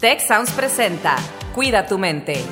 Tech Sounds presenta Cuida tu mente.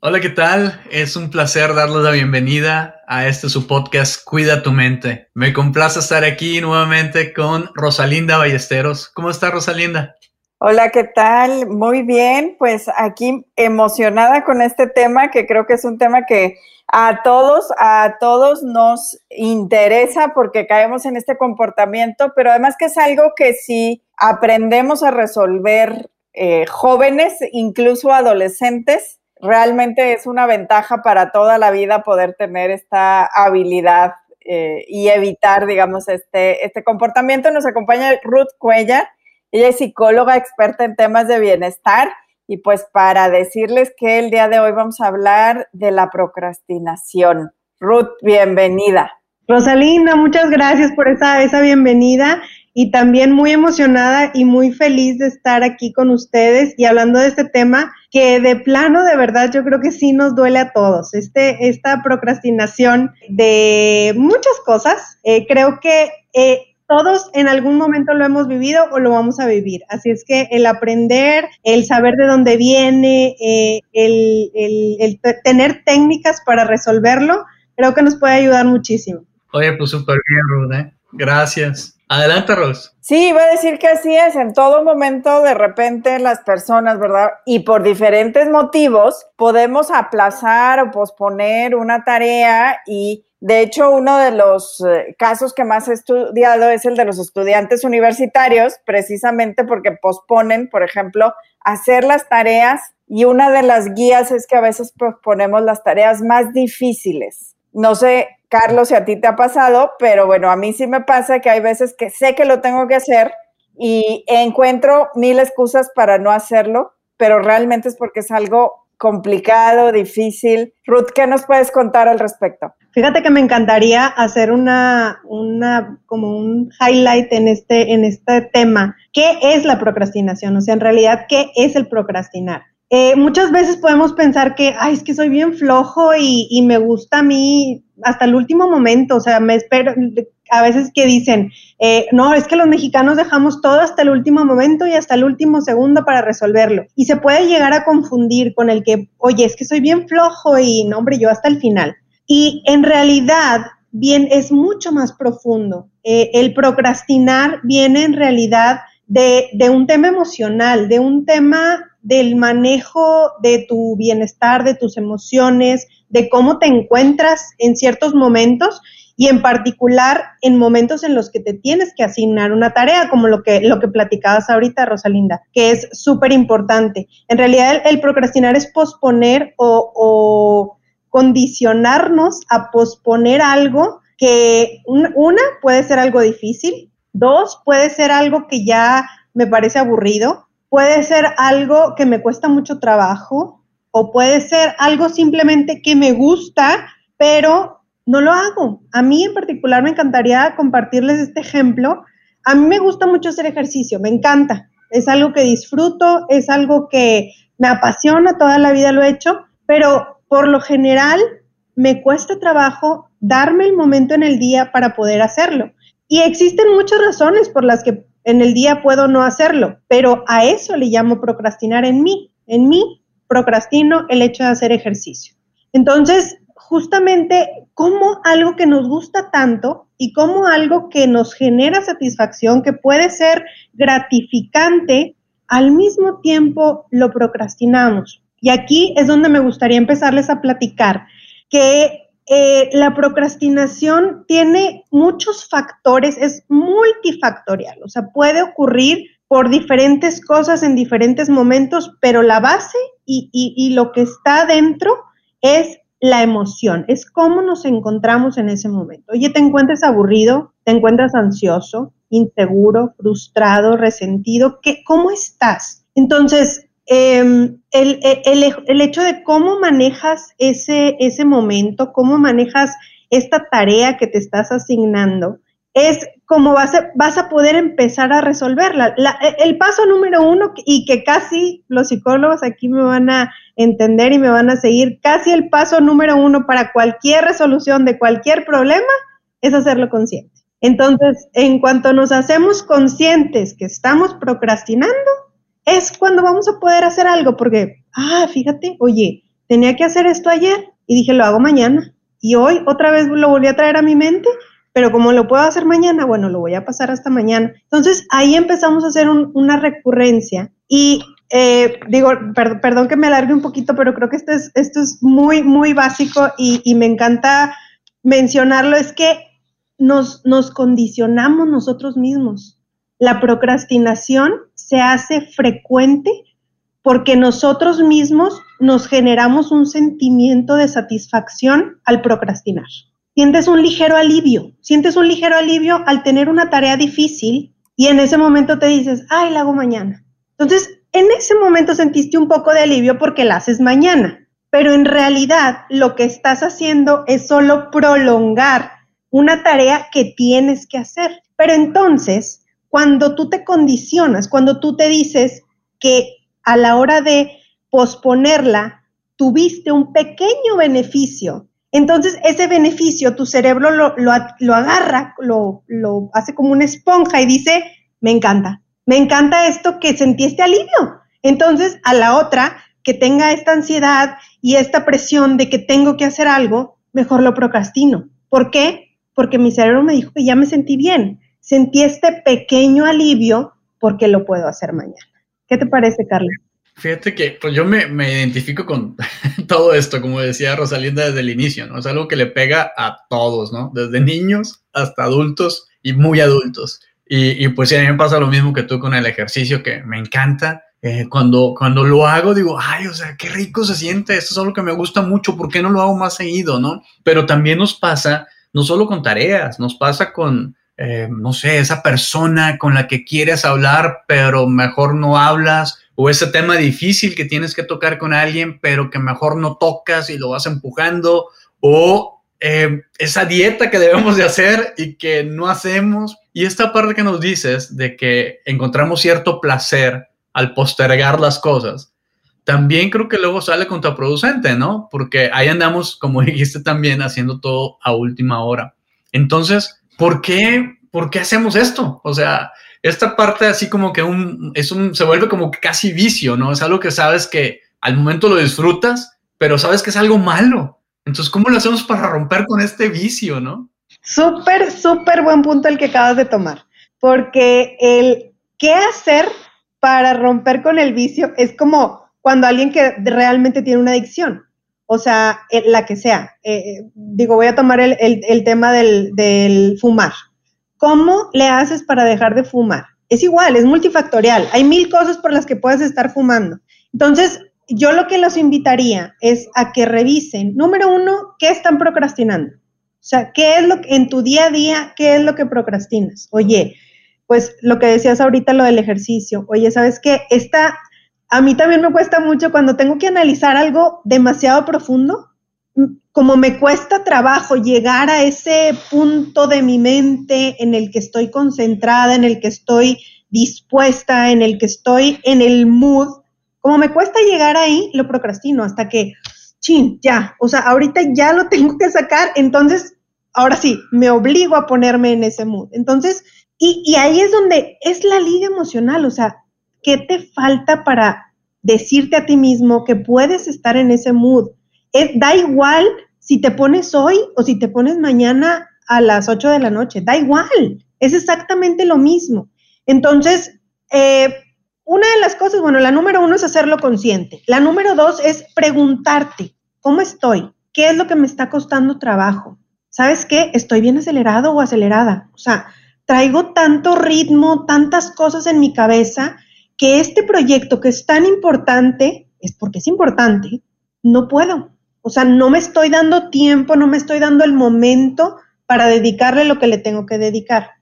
Hola, ¿qué tal? Es un placer darles la bienvenida a este su podcast Cuida tu mente. Me complace estar aquí nuevamente con Rosalinda Ballesteros. ¿Cómo está Rosalinda? Hola, ¿qué tal? Muy bien, pues aquí emocionada con este tema que creo que es un tema que a todos, a todos nos interesa porque caemos en este comportamiento, pero además que es algo que si aprendemos a resolver eh, jóvenes, incluso adolescentes, realmente es una ventaja para toda la vida poder tener esta habilidad eh, y evitar, digamos, este, este comportamiento. Nos acompaña Ruth Cuellar. Ella es psicóloga experta en temas de bienestar y pues para decirles que el día de hoy vamos a hablar de la procrastinación. Ruth, bienvenida. Rosalinda, muchas gracias por esa, esa bienvenida y también muy emocionada y muy feliz de estar aquí con ustedes y hablando de este tema que de plano, de verdad, yo creo que sí nos duele a todos. Este, esta procrastinación de muchas cosas, eh, creo que eh, todos en algún momento lo hemos vivido o lo vamos a vivir. Así es que el aprender, el saber de dónde viene, eh, el, tener técnicas para resolverlo, creo que nos puede ayudar muchísimo. Oye, pues súper bien, Ruth. ¿eh? Gracias. Adelante, Ros. Sí, iba a decir que así es. En todo momento, de repente, las personas, ¿verdad? Y por diferentes motivos, podemos aplazar o posponer una tarea y de hecho, uno de los eh, casos que más he estudiado es el de los estudiantes universitarios, precisamente porque posponen, por ejemplo, hacer las tareas y una de las guías es que a veces posponemos las tareas más difíciles. No sé, Carlos, si a ti te ha pasado, pero bueno, a mí sí me pasa que hay veces que sé que lo tengo que hacer y encuentro mil excusas para no hacerlo, pero realmente es porque es algo complicado, difícil. Ruth, ¿qué nos puedes contar al respecto? Fíjate que me encantaría hacer una, una, como un highlight en este, en este tema. ¿Qué es la procrastinación? O sea, en realidad, ¿qué es el procrastinar? Eh, muchas veces podemos pensar que, ay, es que soy bien flojo y, y, me gusta a mí hasta el último momento, o sea, me espero, a veces que dicen, eh, no, es que los mexicanos dejamos todo hasta el último momento y hasta el último segundo para resolverlo. Y se puede llegar a confundir con el que, oye, es que soy bien flojo y, no, hombre, yo hasta el final. Y en realidad, bien, es mucho más profundo. Eh, el procrastinar viene en realidad de, un tema emocional, de un tema del manejo de tu bienestar, de tus emociones, de cómo te encuentras en ciertos momentos y en particular en momentos en los que te tienes que asignar una tarea, como lo que, lo que platicabas ahorita, Rosalinda, que es súper importante. En realidad el, procrastinar es posponer o, condicionarnos a posponer algo que una puede ser algo difícil, dos puede ser algo que ya me parece aburrido, puede ser algo que me cuesta mucho trabajo o puede ser algo simplemente que me gusta, pero no lo hago. A mí en particular me encantaría compartirles este ejemplo. A mí me gusta mucho hacer ejercicio, me encanta. Es algo que disfruto, es algo que me apasiona, toda la vida lo he hecho, pero por lo general me cuesta trabajo darme el momento en el día para poder hacerlo. Y existen muchas razones por las que en el día puedo no hacerlo, pero a eso le llamo procrastinar en mí. En mí procrastino el hecho de hacer ejercicio. Entonces, justamente como algo que nos gusta tanto y como algo que nos genera satisfacción, que puede ser gratificante, al mismo tiempo lo procrastinamos. Y aquí es donde me gustaría empezarles a platicar que eh, la procrastinación tiene muchos factores, es multifactorial, o sea, puede ocurrir por diferentes cosas en diferentes momentos, pero la base y, y lo que está dentro es la emoción, es cómo nos encontramos en ese momento. Oye, te encuentras aburrido, te encuentras ansioso, inseguro, frustrado, resentido, ¿qué, ¿cómo estás? Entonces, Em, el, el, hecho de cómo manejas ese, ese momento, cómo manejas esta tarea que te estás asignando, es como vas a, vas a poder empezar a resolverla. E, el paso número uno, y que casi los psicólogos aquí me van a entender y me van a seguir, casi el paso número uno para cualquier resolución de cualquier problema es hacerlo consciente. Entonces, en cuanto nos hacemos conscientes que estamos procrastinando, es cuando vamos a poder hacer algo, porque, ah, fíjate, oye, tenía que hacer esto ayer y dije, lo hago mañana. Y hoy otra vez lo volví a traer a mi mente, pero como lo puedo hacer mañana, bueno, lo voy a pasar hasta mañana. Entonces, ahí empezamos a hacer una recurrencia y eh, digo, perdón que me alargue un poquito, pero creo que esto es, esto es muy, muy básico y, y me encanta mencionarlo, es que nos, nos condicionamos nosotros mismos. La procrastinación se hace frecuente porque nosotros mismos nos generamos un sentimiento de satisfacción al procrastinar. Sientes un ligero alivio, sientes un ligero alivio al tener una tarea difícil y en ese momento te dices, ay, la hago mañana. Entonces, en ese momento sentiste un poco de alivio porque la haces mañana, pero en realidad lo que estás haciendo es solo prolongar una tarea que tienes que hacer. Pero entonces, cuando tú te condicionas, cuando tú te dices que a la hora de posponerla, tuviste un pequeño beneficio, entonces ese beneficio tu cerebro lo, lo, agarra, lo, lo hace como una esponja y dice, me encanta, me encanta esto que sentí este alivio. Entonces, a la otra que tenga esta ansiedad y esta presión de que tengo que hacer algo, mejor lo procrastino. ¿Por qué? porque mi cerebro me dijo que ya me sentí bien. Sentí este pequeño alivio porque lo puedo hacer mañana. ¿Qué te parece, Carla? Fíjate que pues yo me, me, identifico con todo esto, como decía Rosalinda desde el inicio, ¿no? Es algo que le pega a todos, ¿no? Desde niños hasta adultos y muy adultos. Y, y pues sí, a mí me pasa lo mismo que tú con el ejercicio, que me encanta. Eh, cuando, cuando lo hago, digo, ay, o sea, qué rico se siente, esto es algo que me gusta mucho, ¿por qué no lo hago más seguido, no? Pero también nos pasa no solo con tareas, nos pasa con, eh, no sé, esa persona con la que quieres hablar, pero mejor no hablas, o ese tema difícil que tienes que tocar con alguien, pero que mejor no tocas y lo vas empujando, o eh, esa dieta que debemos de hacer y que no hacemos. Y esta parte que nos dices de que encontramos cierto placer al postergar las cosas, también creo que luego sale contraproducente, ¿no? Porque ahí andamos, como dijiste también, haciendo todo a última hora. Entonces, ¿por qué, por qué hacemos esto? O sea, esta parte así como que un, es un, se vuelve como casi vicio, ¿no? Es algo que sabes que al momento lo disfrutas, pero sabes que es algo malo. Entonces, ¿cómo lo hacemos para romper con este vicio, no? Súper, súper buen punto el que acabas de tomar, porque el qué hacer para romper con el vicio es como cuando alguien que realmente tiene una adicción, o sea, eh, la que sea. Eh, eh, digo, voy a tomar el, tema del, del, fumar. ¿Cómo le haces para dejar de fumar? Es igual, es multifactorial. Hay mil cosas por las que puedes estar fumando. Entonces, yo lo que los invitaría es a que revisen, número uno, ¿qué están procrastinando? O sea, ¿qué es lo que en tu día a día, qué es lo que procrastinas? Oye, pues lo que decías ahorita, lo del ejercicio. Oye, ¿sabes qué? Esta a mí también me cuesta mucho cuando tengo que analizar algo demasiado profundo, como me cuesta trabajo llegar a ese punto de mi mente en el que estoy concentrada, en el que estoy dispuesta, en el que estoy en el mood, como me cuesta llegar ahí, lo procrastino hasta que, chin, ya, o sea, ahorita ya lo tengo que sacar, entonces, ahora sí, me obligo a ponerme en ese mood. Entonces, y, y ahí es donde es la liga emocional, o sea, ¿qué te falta para decirte a ti mismo que puedes estar en ese mood? Es, da igual si te pones hoy o si te pones mañana a las 8 de la noche, da igual, es exactamente lo mismo. Entonces, eh, una de las cosas, bueno, la número uno es hacerlo consciente. La número dos es preguntarte, ¿cómo estoy? ¿Qué es lo que me está costando trabajo? ¿Sabes qué? ¿Estoy bien acelerado o acelerada? O sea, traigo tanto ritmo, tantas cosas en mi cabeza que este proyecto que es tan importante, es porque es importante, no puedo. O sea, no me estoy dando tiempo, no me estoy dando el momento para dedicarle lo que le tengo que dedicar.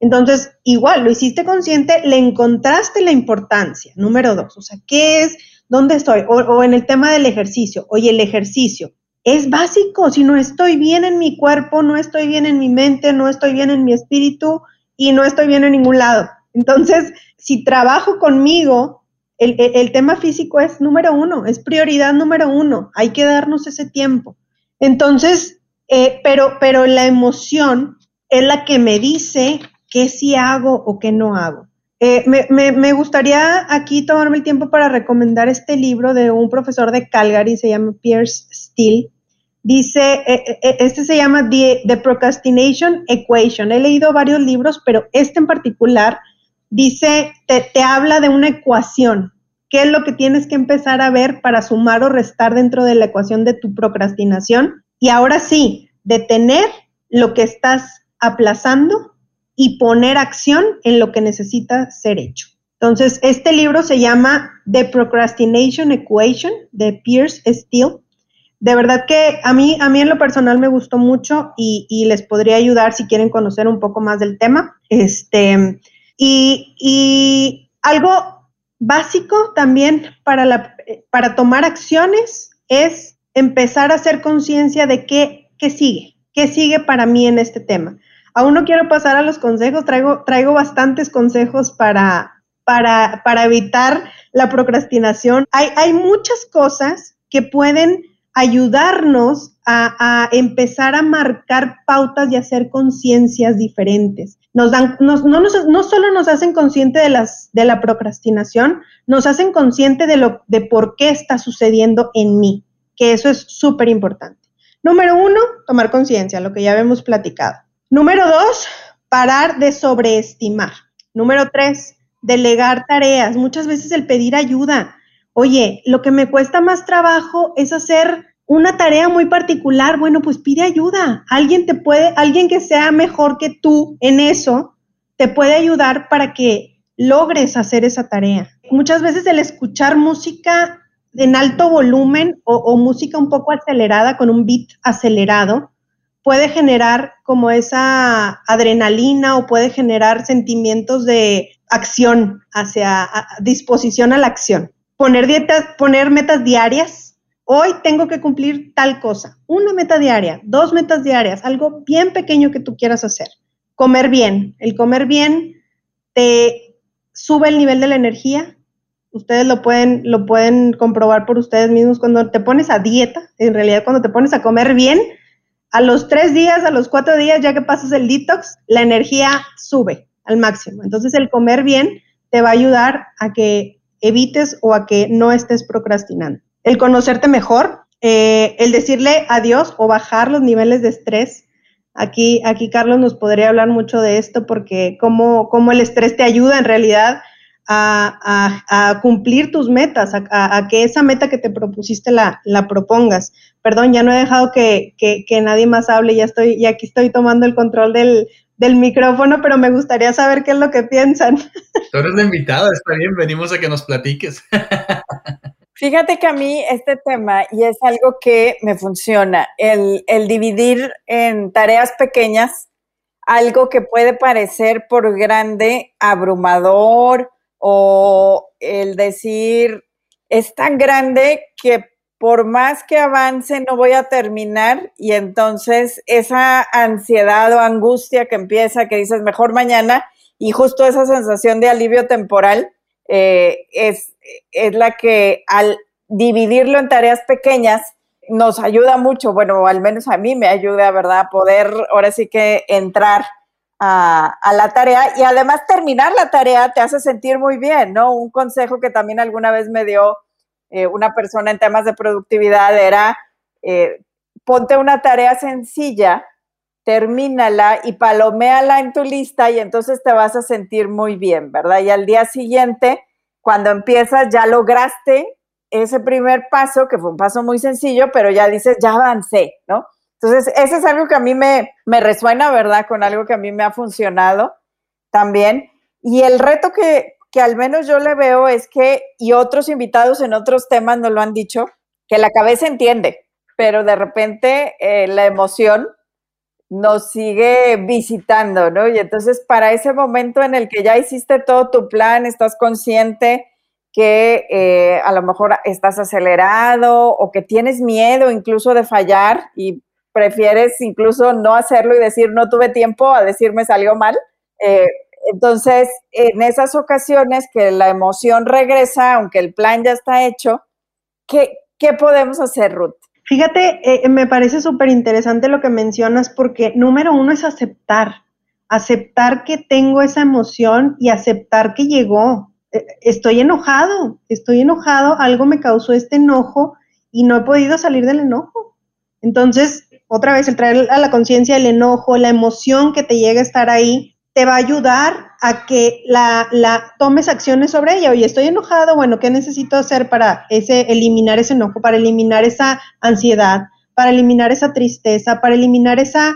Entonces, igual, lo hiciste consciente, le encontraste la importancia. Número dos, o sea, ¿qué es? ¿Dónde estoy? O, o, en el tema del ejercicio. Oye, el ejercicio es básico. Si no estoy bien en mi cuerpo, no estoy bien en mi mente, no estoy bien en mi espíritu y no estoy bien en ningún lado. Entonces, si trabajo conmigo, el, tema físico es número uno, es prioridad número uno, hay que darnos ese tiempo. Entonces, Eh, pero, pero la emoción es la que me dice qué sí hago o qué no hago. Eh, me, gustaría aquí tomarme el tiempo para recomendar este libro de un profesor de Calgary, se llama Pierce Steele. Dice, eh, este se llama The, The, Procrastination Equation. He leído varios libros, pero este en particular dice, te, te habla de una ecuación. ¿Qué es lo que tienes que empezar a ver para sumar o restar dentro de la ecuación de tu procrastinación? Y ahora sí, detener lo que estás aplazando y poner acción en lo que necesita ser hecho. Entonces, este libro se llama The Procrastination Equation de Pierce Steele. De verdad que a mí, a mí en lo personal me gustó mucho y, les podría ayudar si quieren conocer un poco más del tema. Este, y, algo básico también para, para tomar acciones es empezar a hacer conciencia de qué, qué sigue, qué sigue para mí en este tema. Aún no quiero pasar a los consejos, traigo, traigo bastantes consejos para, para, para evitar la procrastinación. Hay, hay muchas cosas que pueden ayudarnos a, empezar a marcar pautas y hacer conciencias diferentes. Nos dan, nos, no, nos, no, solo nos hacen consciente de, las, de la procrastinación, nos hacen consciente de, lo, de por qué está sucediendo en mí, que eso es súper importante. Número uno, tomar conciencia, lo que ya hemos platicado. Número dos, parar de sobreestimar. Número tres, delegar tareas. Muchas veces el pedir ayuda. Oye, lo que me cuesta más trabajo es hacer una tarea muy particular. Bueno, pues pide ayuda. Alguien te puede, alguien que sea mejor que tú en eso, te puede ayudar para que logres hacer esa tarea. Muchas veces el escuchar música en alto volumen o, música un poco acelerada con un beat acelerado puede generar como esa adrenalina o puede generar sentimientos de acción hacia disposición a la acción. Poner dietas, poner metas diarias. Hoy tengo que cumplir tal cosa. Una meta diaria, dos metas diarias, algo bien pequeño que tú quieras hacer. Comer bien. El comer bien te sube el nivel de la energía. Ustedes lo pueden, lo pueden comprobar por ustedes mismos. Cuando te pones a dieta, en realidad cuando te pones a comer bien, a los tres días, a los cuatro días, ya que pasas el detox, la energía sube al máximo. Entonces el comer bien te va a ayudar a que evites o a que no estés procrastinando. El conocerte mejor, eh, el decirle adiós o bajar los niveles de estrés. Aquí, aquí Carlos nos podría hablar mucho de esto porque cómo, cómo el estrés te ayuda en realidad a, cumplir tus metas, a, que esa meta que te propusiste la, la propongas. Perdón, ya no he dejado que, nadie más hable, ya estoy, y aquí estoy tomando el control del, micrófono, pero me gustaría saber qué es lo que piensan. Tú eres la invitada, está bien, venimos a que nos platiques. Fíjate que a mí este tema, y es algo que me funciona, el, dividir en tareas pequeñas, algo que puede parecer por grande, abrumador, o el decir, es tan grande que por más que avance no voy a terminar y entonces esa ansiedad o angustia que empieza, que dices mejor mañana y justo esa sensación de alivio temporal eh, es, es la que al dividirlo en tareas pequeñas nos ayuda mucho, bueno, al menos a mí me ayuda, ¿verdad? A poder ahora sí que entrar a, la tarea y además terminar la tarea te hace sentir muy bien, ¿no? Un consejo que también alguna vez me dio eh, una persona en temas de productividad era, eh, ponte una tarea sencilla, termínala y paloméala en tu lista y entonces te vas a sentir muy bien, ¿verdad? Y al día siguiente, cuando empiezas, ya lograste ese primer paso, que fue un paso muy sencillo, pero ya dices, ya avancé, ¿no? Entonces, eso es algo que a mí me, me resuena, ¿verdad? Con algo que a mí me ha funcionado también. Y el reto que, que al menos yo le veo es que, y otros invitados en otros temas nos lo han dicho, que la cabeza entiende, pero de repente eh, la emoción nos sigue visitando, ¿no? Y entonces para ese momento en el que ya hiciste todo tu plan, estás consciente que eh, a lo mejor estás acelerado o que tienes miedo incluso de fallar y prefieres incluso no hacerlo y decir no tuve tiempo a decirme salió mal. Eh, entonces, en esas ocasiones que la emoción regresa, aunque el plan ya está hecho, ¿qué, qué podemos hacer, Ruth? Fíjate, eh, me parece súper interesante lo que mencionas porque número uno es aceptar, aceptar que tengo esa emoción y aceptar que llegó. Eh, estoy enojado, estoy enojado, algo me causó este enojo y no he podido salir del enojo. Entonces, otra vez, el traer a la conciencia el enojo, la emoción que te llega a estar ahí, te va a ayudar a que la, la, tomes acciones sobre ella. Oye, estoy enojado, bueno, ¿qué necesito hacer para ese, eliminar ese enojo, para eliminar esa ansiedad, para eliminar esa tristeza, para eliminar esa,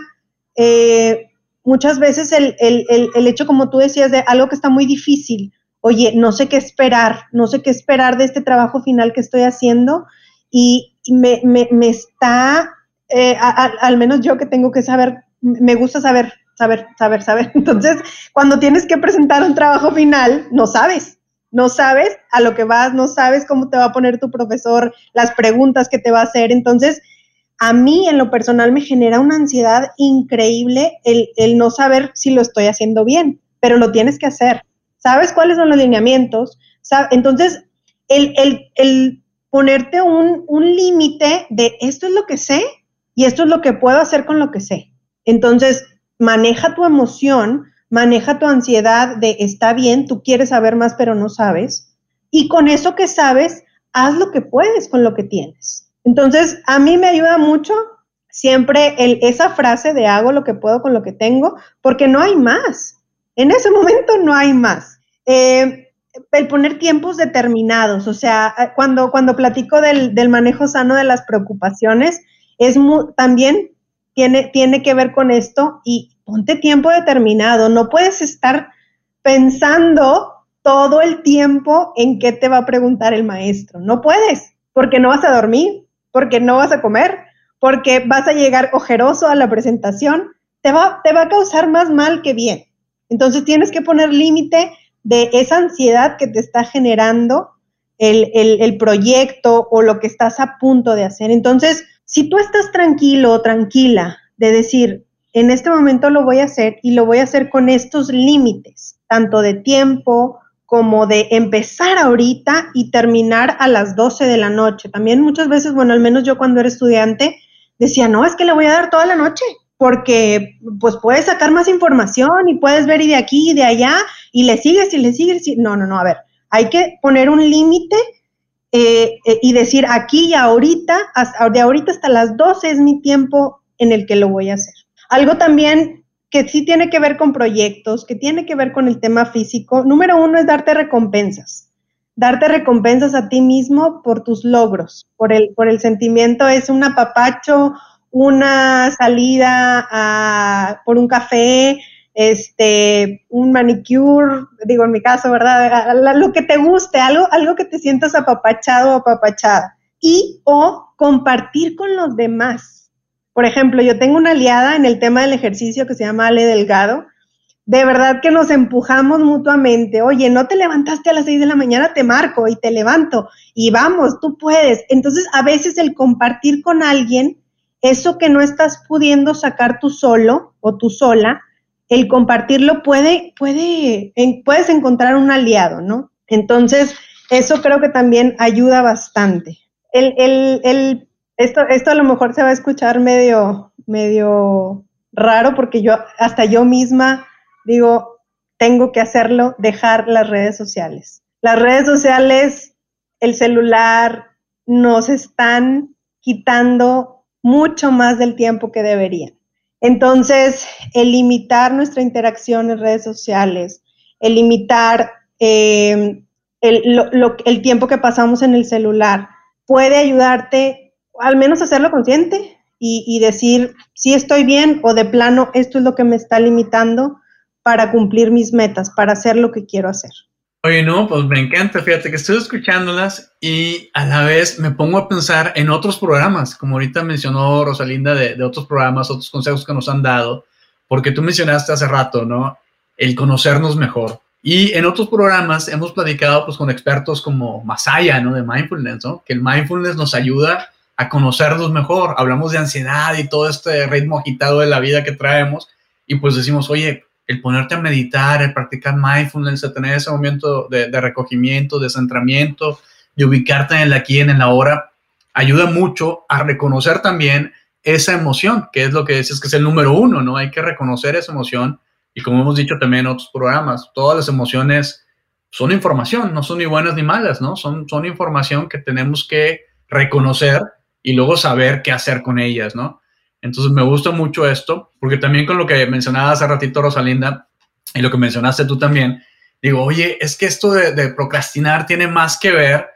eh, muchas veces el, el, el, el, hecho, como tú decías, de algo que está muy difícil. Oye, no sé qué esperar, no sé qué esperar de este trabajo final que estoy haciendo y me, me, me está, eh, a, al menos yo que tengo que saber, me gusta saber saber, saber, saber. Entonces, cuando tienes que presentar un trabajo final, no sabes, no sabes a lo que vas, no sabes cómo te va a poner tu profesor, las preguntas que te va a hacer. Entonces, a mí en lo personal me genera una ansiedad increíble el, el no saber si lo estoy haciendo bien, pero lo tienes que hacer. ¿Sabes cuáles son los lineamientos? Entonces, el, el, el ponerte un, un límite de esto es lo que sé y esto es lo que puedo hacer con lo que sé. Entonces, maneja tu emoción, maneja tu ansiedad de está bien, tú quieres saber más pero no sabes. Y con eso que sabes, haz lo que puedes con lo que tienes. Entonces, a mí me ayuda mucho siempre el, esa frase de hago lo que puedo con lo que tengo, porque no hay más. En ese momento no hay más. Eh, el poner tiempos determinados, o sea, cuando, cuando platico del, del manejo sano de las preocupaciones, es también tiene, tiene que ver con esto y ponte tiempo determinado. No puedes estar pensando todo el tiempo en qué te va a preguntar el maestro. No puedes, porque no vas a dormir, porque no vas a comer, porque vas a llegar ojeroso a la presentación. Te va, te va a causar más mal que bien. Entonces tienes que poner límite de esa ansiedad que te está generando el, el, el, proyecto o lo que estás a punto de hacer. Entonces, si tú estás tranquilo o tranquila de decir, en este momento lo voy a hacer y lo voy a hacer con estos límites, tanto de tiempo como de empezar ahorita y terminar a las 12 de la noche. También muchas veces, bueno, al menos yo cuando era estudiante, decía, no, es que le voy a dar toda la noche, porque pues puedes sacar más información y puedes ver y de aquí y de allá y le sigues y le sigues. Y... No, no, no, a ver, hay que poner un límite eh, eh, y decir aquí y ahorita, hasta, de ahorita hasta las 12 es mi tiempo en el que lo voy a hacer. Algo también que sí tiene que ver con proyectos, que tiene que ver con el tema físico, número uno es darte recompensas. Darte recompensas a ti mismo por tus logros, por el, por el sentimiento, es un apapacho, una salida por un café, este, un manicure, digo en mi caso, ¿verdad? Lo que te guste, algo, algo que te sientas apapachado o apapachada. Y o compartir con los demás. Por ejemplo, yo tengo una aliada en el tema del ejercicio que se llama Ale Delgado. De verdad que nos empujamos mutuamente. Oye, no te levantaste a las seis de la mañana, te marco y te levanto y vamos, tú puedes. Entonces, a veces el compartir con alguien eso que no estás pudiendo sacar tú solo o tú sola, el compartirlo puede, puede, puedes encontrar un aliado, ¿no? Entonces, eso creo que también ayuda bastante. El, el, el, esto, esto a lo mejor se va a escuchar medio, medio raro porque yo, hasta yo misma digo, tengo que hacerlo, dejar las redes sociales. Las redes sociales, el celular, nos están quitando mucho más del tiempo que deberían. Entonces, el limitar nuestra interacción en redes sociales, el limitar eh, el, tiempo que pasamos en el celular, puede ayudarte al menos a hacerlo consciente y, y decir si estoy bien o de plano esto es lo que me está limitando para cumplir mis metas, para hacer lo que quiero hacer. Oye, no, pues me encanta, fíjate que estoy escuchándolas y a la vez me pongo a pensar en otros programas, como ahorita mencionó Rosalinda, de, otros programas, otros consejos que nos han dado, porque tú mencionaste hace rato, ¿no? El conocernos mejor. Y en otros programas hemos platicado pues con expertos como Masaya, ¿no? De mindfulness, ¿no? Que el mindfulness nos ayuda a conocernos mejor. Hablamos de ansiedad y todo este ritmo agitado de la vida que traemos y pues decimos, oye, el ponerte a meditar, el practicar mindfulness, tener ese momento de, recogimiento, de centramiento, de ubicarte en el aquí, en el ahora, ayuda mucho a reconocer también esa emoción, que es lo que dices que es el número uno, ¿no? Hay que reconocer esa emoción y como hemos dicho también en otros programas, todas las emociones son información, no son ni buenas ni malas, ¿no? Son, son información que tenemos que reconocer y luego saber qué hacer con ellas, ¿no? Entonces me gusta mucho esto, porque también con lo que mencionaba hace ratito Rosalinda y lo que mencionaste tú también, digo, oye, es que esto de, procrastinar tiene más que ver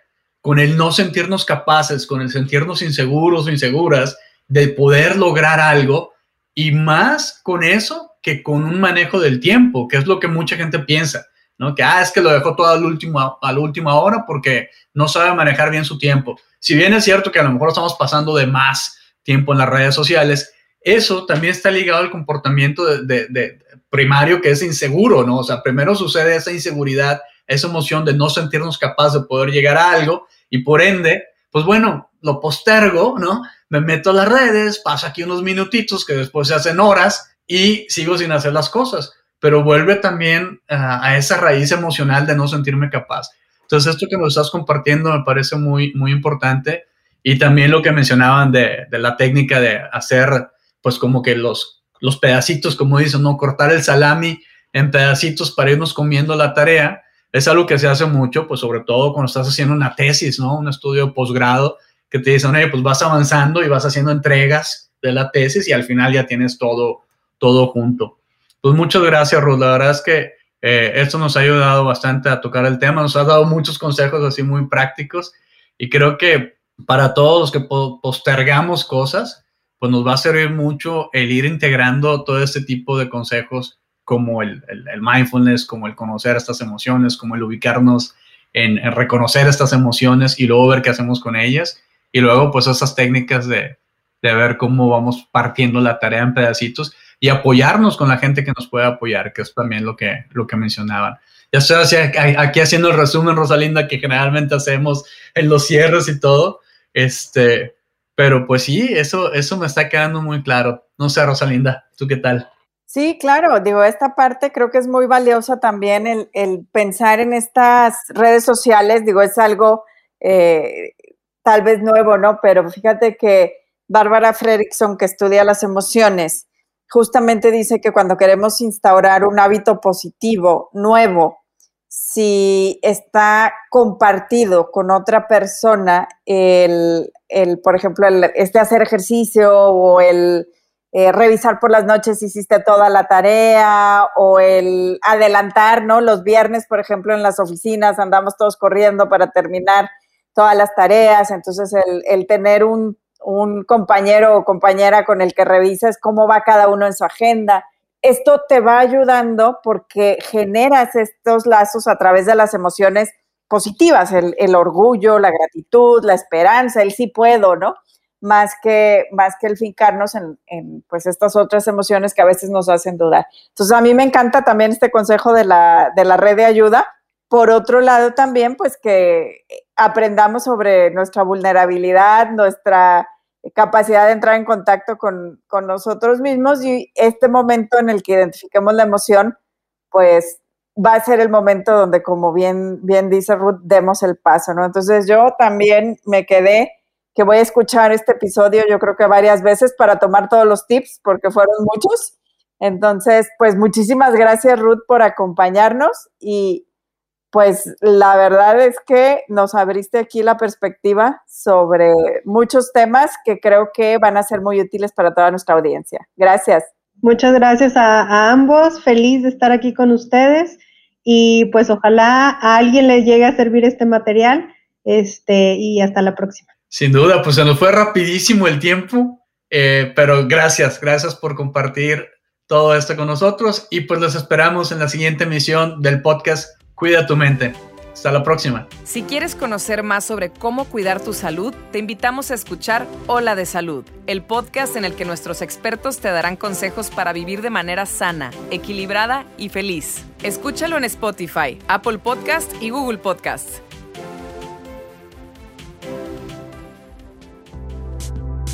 con el no sentirnos capaces, con el sentirnos inseguros o inseguras de poder lograr algo y más con eso que con un manejo del tiempo, que es lo que mucha gente piensa, ¿no? Que, ah, es que lo dejó todo al último, a la última hora porque no sabe manejar bien su tiempo. Si bien es cierto que a lo mejor estamos pasando de más tiempo en las redes sociales, eso también está ligado al comportamiento de, primario que es inseguro, ¿no? O sea, primero sucede esa inseguridad, esa emoción de no sentirnos capaces de poder llegar a algo y por ende, pues bueno, lo postergo, ¿no? Me meto a las redes, paso aquí unos minutitos que después se hacen horas y sigo sin hacer las cosas, pero vuelve también a esa raíz emocional de no sentirme capaz. Entonces, esto que nos estás compartiendo me parece muy, muy importante y también lo que mencionaban de, la técnica de hacer, pues como que los, los pedacitos, como dicen, ¿no? Cortar el salami en pedacitos para irnos comiendo la tarea es algo que se hace mucho, pues sobre todo cuando estás haciendo una tesis, ¿no? Un estudio posgrado, que te dicen, oye, pues vas avanzando y vas haciendo entregas de la tesis y al final ya tienes todo, todo junto. Pues muchas gracias, Ruth. La verdad es que eh, esto nos ha ayudado bastante a tocar el tema, nos ha dado muchos consejos así muy prácticos y creo que para todos los que postergamos cosas, pues nos va a servir mucho el ir integrando todo este tipo de consejos como el, mindfulness, como el conocer estas emociones, como el ubicarnos en, reconocer estas emociones y luego ver qué hacemos con ellas. Y luego, pues, esas técnicas de, ver cómo vamos partiendo la tarea en pedacitos y apoyarnos con la gente que nos puede apoyar, que es también lo que, lo que mencionaban. Ya estoy aquí haciendo el resumen, Rosalinda, que generalmente hacemos en los cierres y todo. Este, pero pues sí, eso, eso me está quedando muy claro. No sé, Rosalinda, ¿tú qué tal? Sí, claro, digo, esta parte creo que es muy valiosa también el, pensar en estas redes sociales, digo, es algo eh, tal vez nuevo, ¿no? Pero fíjate que Bárbara Fredrickson, que estudia las emociones, justamente dice que cuando queremos instaurar un hábito positivo, nuevo, si está compartido con otra persona, el, el por ejemplo, el, este hacer ejercicio o el eh, revisar por las noches si hiciste toda la tarea o el adelantar, ¿no? Los viernes, por ejemplo, en las oficinas andamos todos corriendo para terminar todas las tareas, entonces el, tener un, un, compañero o compañera con el que revises cómo va cada uno en su agenda. Esto te va ayudando porque generas estos lazos a través de las emociones positivas, el, orgullo, la gratitud, la esperanza, el sí puedo, ¿no? más que, más que el fincarnos en, pues estas otras emociones que a veces nos hacen dudar. Entonces a mí me encanta también este consejo de la, de la red de ayuda. Por otro lado también pues que aprendamos sobre nuestra vulnerabilidad, nuestra capacidad de entrar en contacto con, con nosotros mismos y este momento en el que identifiquemos la emoción pues va a ser el momento donde como bien, bien dice Ruth, demos el paso, ¿no? Entonces yo también me quedé que voy a escuchar este episodio yo creo que varias veces para tomar todos los tips, porque fueron muchos. Entonces, pues muchísimas gracias Ruth por acompañarnos y pues la verdad es que nos abriste aquí la perspectiva sobre muchos temas que creo que van a ser muy útiles para toda nuestra audiencia. Gracias. Muchas gracias a, a ambos, feliz de estar aquí con ustedes y pues ojalá a alguien les llegue a servir este material este, y hasta la próxima. Sin duda, pues se nos fue rapidísimo el tiempo, eh, pero gracias, gracias por compartir todo esto con nosotros y pues los esperamos en la siguiente emisión del podcast Cuida tu mente. Hasta la próxima. Si quieres conocer más sobre cómo cuidar tu salud, te invitamos a escuchar Hola de Salud, el podcast en el que nuestros expertos te darán consejos para vivir de manera sana, equilibrada y feliz. Escúchalo en Spotify, Apple Podcast y Google Podcast.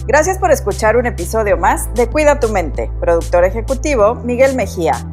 Gracias por escuchar un episodio más de Cuida tu mente. Productor ejecutivo Miguel Mejía.